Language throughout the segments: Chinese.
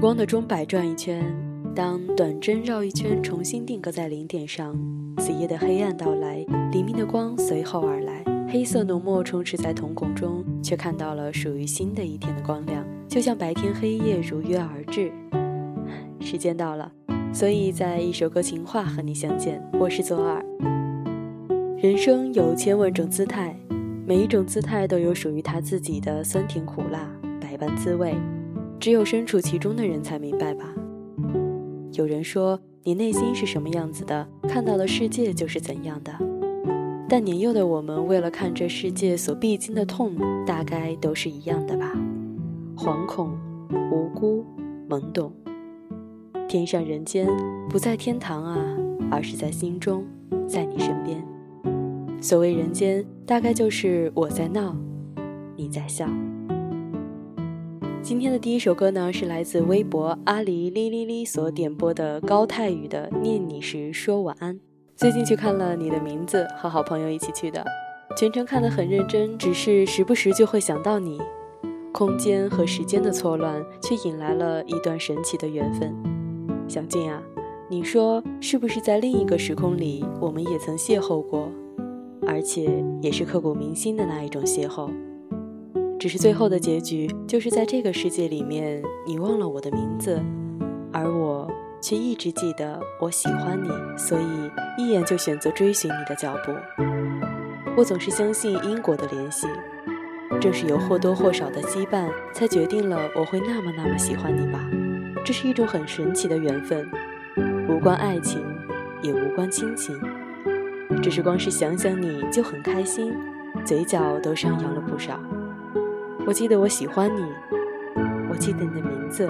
光的钟摆转一圈，当短针绕一圈，重新定格在零点上，子夜的黑暗到来，黎明的光随后而来，黑色浓墨充斥在瞳孔中，却看到了属于新的一天的光亮，就像白天黑夜如约而至。时间到了，所以在一首歌情话和你相见。我是左耳。人生有千万种姿态，每一种姿态都有属于他自己的酸甜苦辣，百般滋味。只有身处其中的人才明白吧。有人说，你内心是什么样子的，看到的世界就是怎样的。但年幼的我们，为了看这世界所必经的痛，大概都是一样的吧。惶恐、无辜、懵懂。天上人间，不在天堂啊，而是在心中，在你身边。所谓人间，大概就是我在闹，你在笑。今天的第一首歌呢，是来自微博阿狸哩哩哩所点播的高泰宇的《念你时说晚安》。最近去看了你的名字，和好朋友一起去的，全程看得很认真，只是时不时就会想到你。空间和时间的错乱，却引来了一段神奇的缘分。小静啊，你说是不是在另一个时空里，我们也曾邂逅过，而且也是刻骨铭心的那一种邂逅？只是最后的结局，就是在这个世界里面，你忘了我的名字，而我却一直记得我喜欢你，所以一眼就选择追寻你的脚步。我总是相信因果的联系，正是有或多或少的羁绊，才决定了我会那么那么喜欢你吧。这是一种很神奇的缘分，无关爱情，也无关亲情，只是光是想想你就很开心，嘴角都上扬了不少。我记得我喜欢你，我记得你的名字，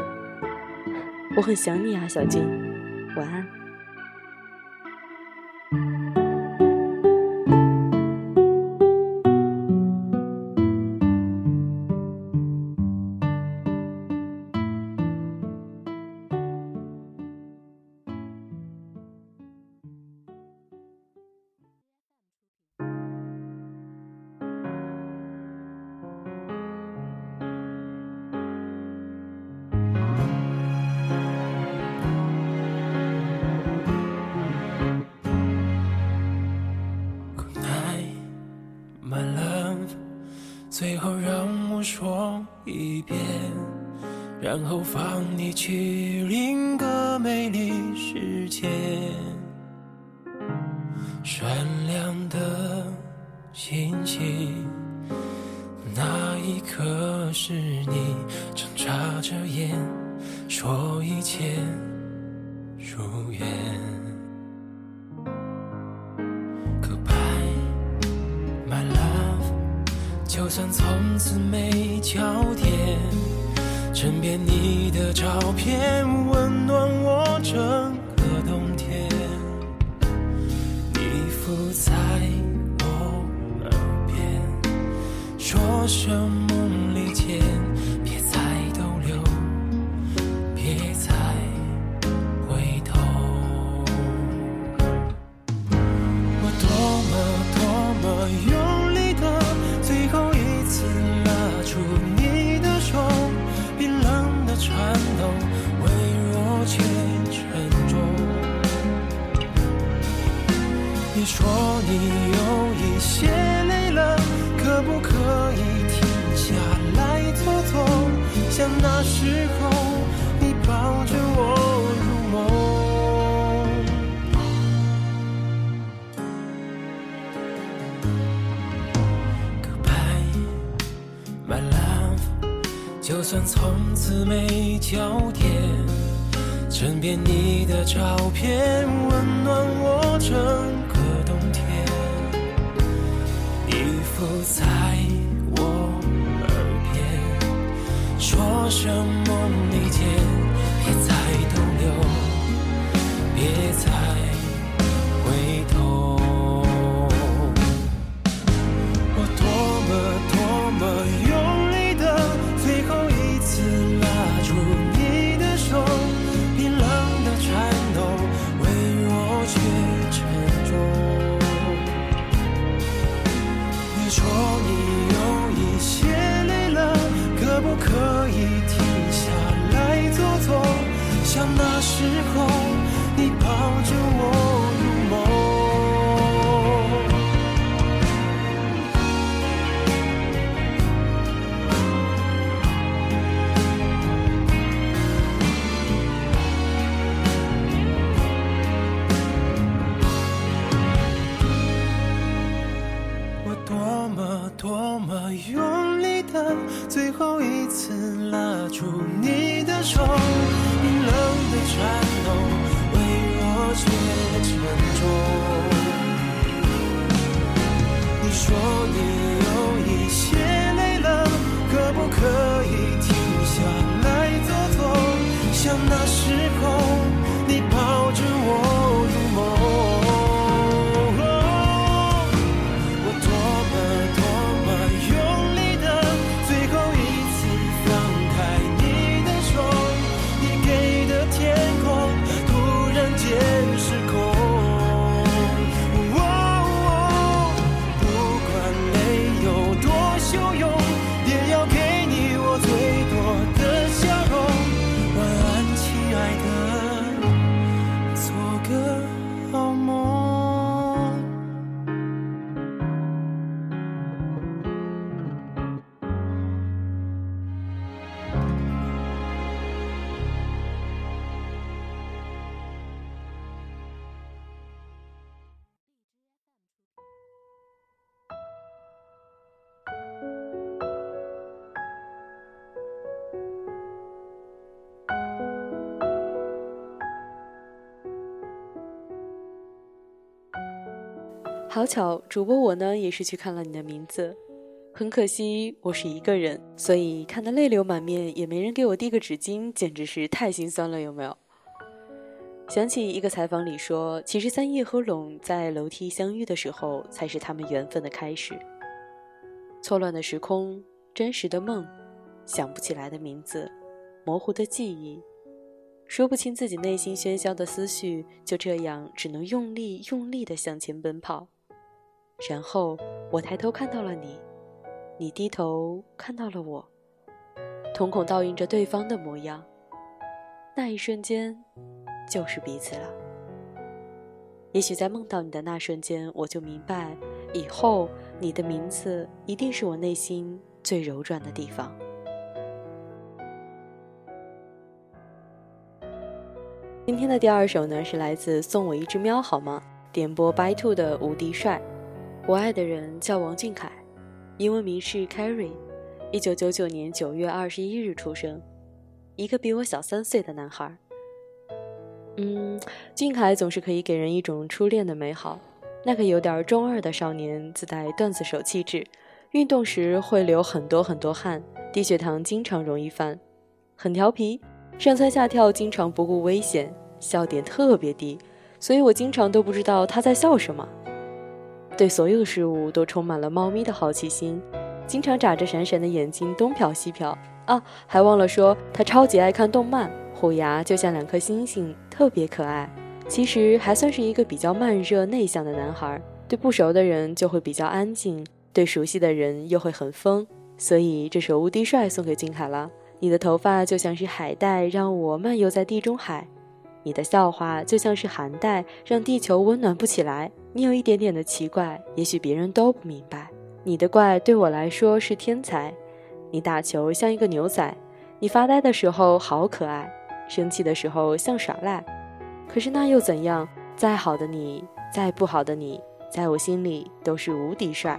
我很想你啊，小静，晚安。最后让我说一遍，然后放你去另一个美丽世界。闪亮的星星，那一刻是你睁眨着眼，说一切如愿。就算从此没交点，枕边你的照片温暖我整个冬天。你附在我耳边，说什么就算从此没交点。枕边你的照片，温暖我整个冬天。你附在我耳边，说声梦里见，别再逗留，别再时候好巧，主播我呢也是去看了你的名字，很可惜我是一个人，所以看得泪流满面，也没人给我递个纸巾，简直是太心酸了，有没有？想起一个采访里说，其实三叶和龙在楼梯相遇的时候，才是他们缘分的开始。错乱的时空，真实的梦，想不起来的名字，模糊的记忆，说不清自己内心喧嚣的思绪，就这样只能用力用力地向前奔跑。然后我抬头看到了你，你低头看到了我，瞳孔倒映着对方的模样。那一瞬间，就是彼此了。也许在梦到你的那瞬间，我就明白，以后你的名字一定是我内心最柔软的地方。今天的第二首呢，是来自送我一只喵好吗？点播 by two 的无敌帅。我爱的人叫王俊凯，英文名是 Carrie，一九九九年九月二十一日出生，一个比我小三岁的男孩。嗯，俊凯总是可以给人一种初恋的美好，那个有点中二的少年自带段子手气质，运动时会流很多很多汗，低血糖经常容易犯，很调皮，上蹿下跳经常不顾危险，笑点特别低，所以我经常都不知道他在笑什么。对所有事物都充满了猫咪的好奇心，经常眨着闪闪的眼睛东瞟西瞟啊！还忘了说，他超级爱看动漫，虎牙就像两颗星星，特别可爱。其实还算是一个比较慢热内向的男孩，对不熟的人就会比较安静，对熟悉的人又会很疯。所以这首《无敌帅》送给俊凯了。你的头发就像是海带，让我漫游在地中海；你的笑话就像是寒带，让地球温暖不起来。你有一点点的奇怪，也许别人都不明白。你的怪对我来说是天才。你打球像一个牛仔，你发呆的时候好可爱，生气的时候像耍赖。可是那又怎样？再好的你，再不好的你，在我心里都是无敌帅。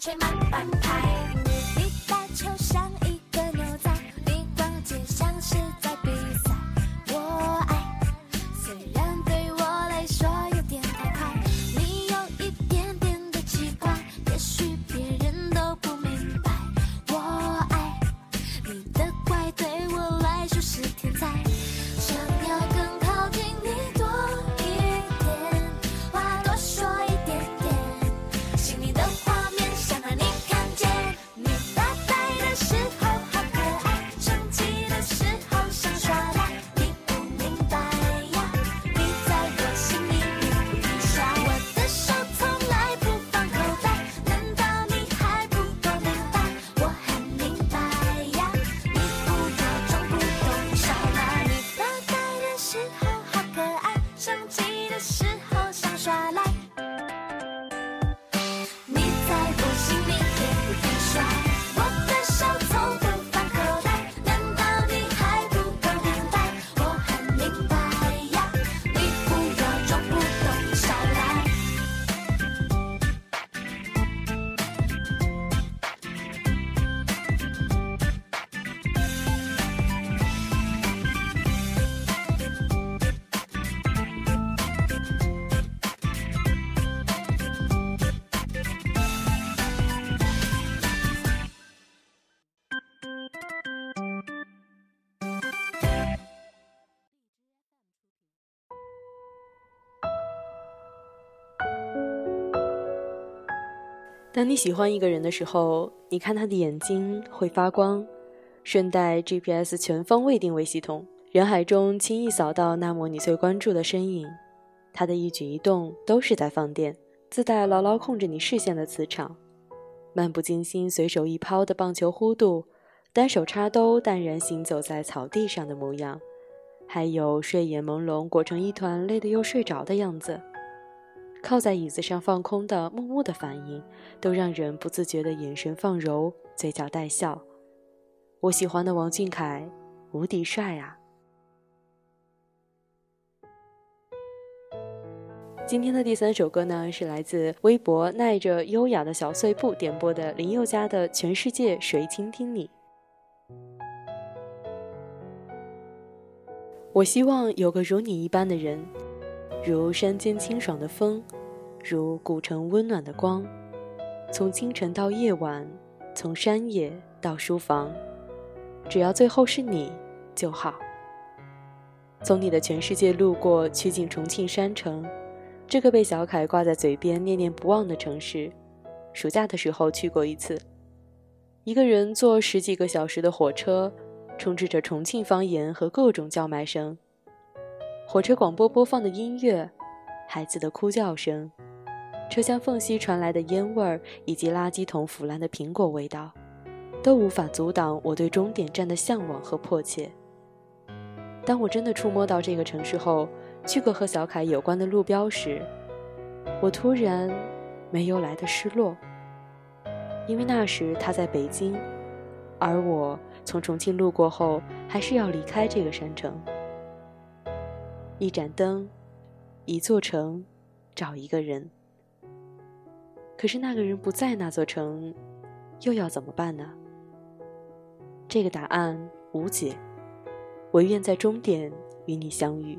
吹慢半拍。你的秋山。当你喜欢一个人的时候，你看他的眼睛会发光，顺带 GPS 全方位定位系统，人海中轻易扫到那抹你最关注的身影，他的一举一动都是在放电，自带牢牢控制你视线的磁场，漫不经心随手一抛的棒球弧度，单手插兜淡然行走在草地上的模样，还有睡眼朦胧裹成一团累得又睡着的样子。靠在椅子上放空的木木的反应，都让人不自觉的眼神放柔，嘴角带笑。我喜欢的王俊凯，无敌帅啊！今天的第三首歌呢，是来自微博耐着优雅的小碎步点播的林宥嘉的《全世界谁倾听你》。我希望有个如你一般的人，如山间清爽的风。如古城温暖的光，从清晨到夜晚，从山野到书房，只要最后是你就好。从你的全世界路过，去进重庆山城，这个被小凯挂在嘴边念念不忘的城市。暑假的时候去过一次，一个人坐十几个小时的火车，充斥着重庆方言和各种叫卖声。火车广播播放的音乐，孩子的哭叫声，车厢缝隙传来的烟味儿，以及垃圾桶腐烂的苹果味道，都无法阻挡我对终点站的向往和迫切。当我真的触摸到这个城市后，去过和小凯有关的路标时，我突然没有来的失落，因为那时他在北京，而我从重庆路过后，还是要离开这个山城。一盏灯，一座城，找一个人。可是那个人不在那座城，又要怎么办呢？这个答案无解。我愿在终点与你相遇。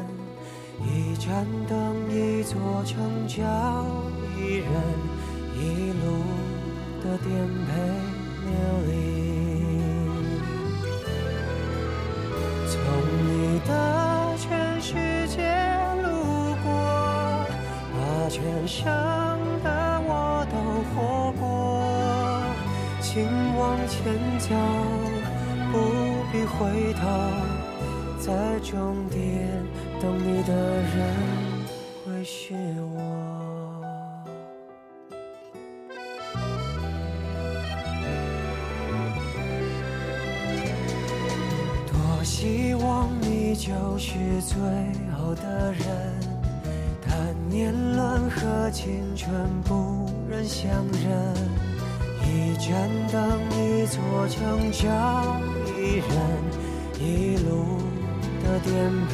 一盏灯，一座城，叫一人，一路的颠沛流离。从你的全世界路过，把全盛的我都活过。请往前走，不必回头，在终点等你的人会是我。多希望你就是最后的人，但年轮和青春不忍相认。一盏灯，一座城，找一人，一路的颠沛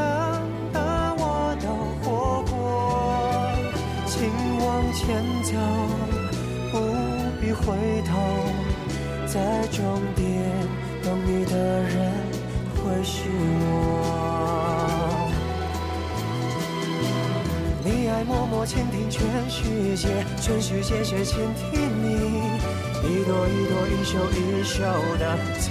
全盛的我都活过。请往前走，不必回头，在终点等你的人会是我。你爱默默倾听全世界，全世界却倾听你，一朵一朵，一首一首的曾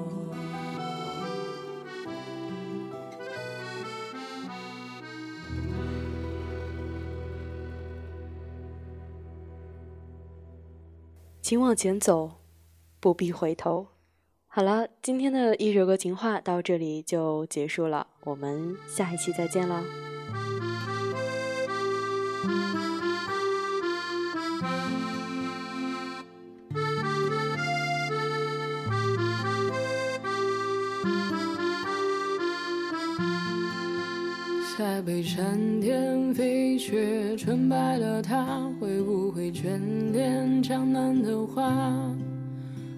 请往前走，不必回头。好了，今天的一首歌情话到这里就结束了，我们下一期再见了。再被闪电飞雪纯白了它，会不眷恋江南的花？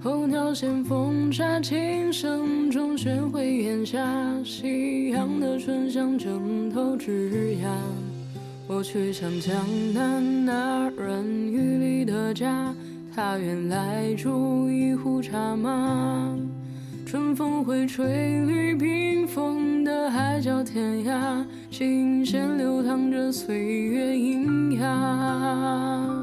候鸟衔风沙，琴声中喧回檐下，夕阳的醇香正透枝桠。我去向江南那软雨里的家，他原来煮一壶茶吗。春风会吹绿冰封的海角天涯，琴弦流淌着岁月喑哑。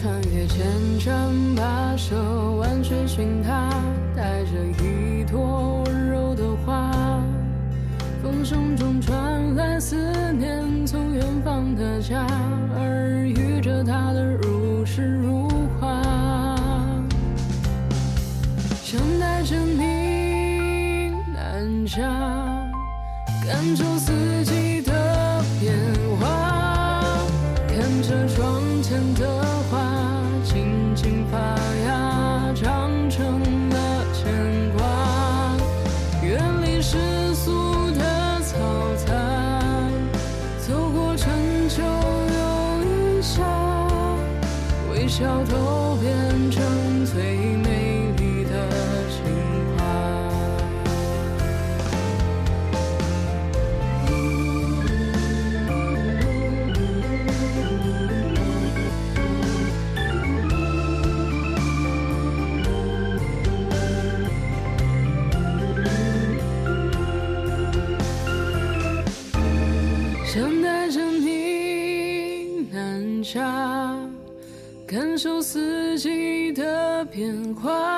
穿越千山跋涉，万水寻他，带着一朵温柔的花。风声中传来思念，从远方的家，耳语着他的如诗如画。想带着你南下，感受四季感受四季的变化，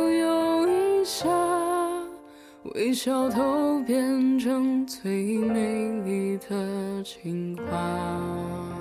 微笑都变成最美丽的情话。